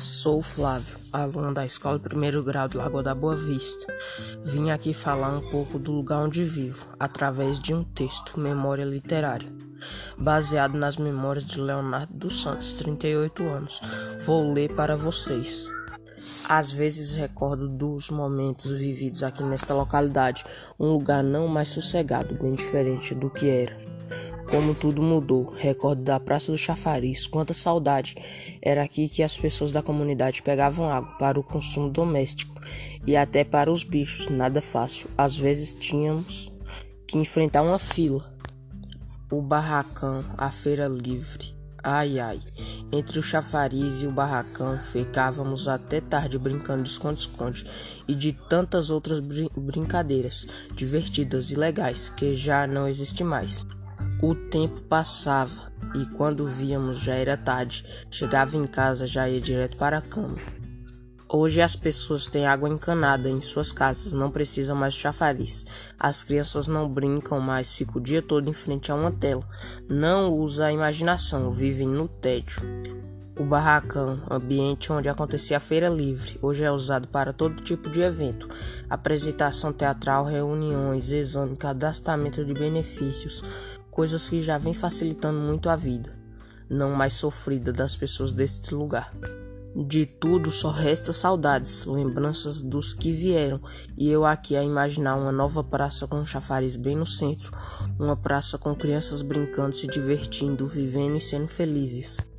Sou Flávio, aluno da escola primeiro grau do Lagoa da Boa Vista. Vim aqui falar um pouco do lugar onde vivo, através de um texto, Memória Literária, baseado nas memórias de Leonardo dos Santos, 38 anos. Vou ler para vocês. Às vezes recordo dos momentos vividos aqui nesta localidade, um lugar não mais sossegado, bem diferente do que era como tudo mudou. Recordo da Praça do Chafariz, quanta saudade. Era aqui que as pessoas da comunidade pegavam água para o consumo doméstico e até para os bichos, nada fácil. Às vezes tínhamos que enfrentar uma fila. O barracão, a feira livre. Ai ai. Entre o chafariz e o barracão ficávamos até tarde brincando de esconde-esconde e de tantas outras brin brincadeiras divertidas e legais que já não existem mais. O tempo passava e quando víamos já era tarde. Chegava em casa já ia direto para a cama. Hoje as pessoas têm água encanada em suas casas, não precisam mais de chafariz. As crianças não brincam mais, ficam o dia todo em frente a uma tela. Não usa a imaginação, vivem no tédio. O barracão, ambiente onde acontecia a feira livre, hoje é usado para todo tipo de evento: apresentação teatral, reuniões, exame, cadastramento de benefícios, coisas que já vêm facilitando muito a vida, não mais sofrida das pessoas deste lugar. De tudo só resta saudades, lembranças dos que vieram, e eu aqui a imaginar uma nova praça com um chafariz bem no centro, uma praça com crianças brincando, se divertindo, vivendo e sendo felizes.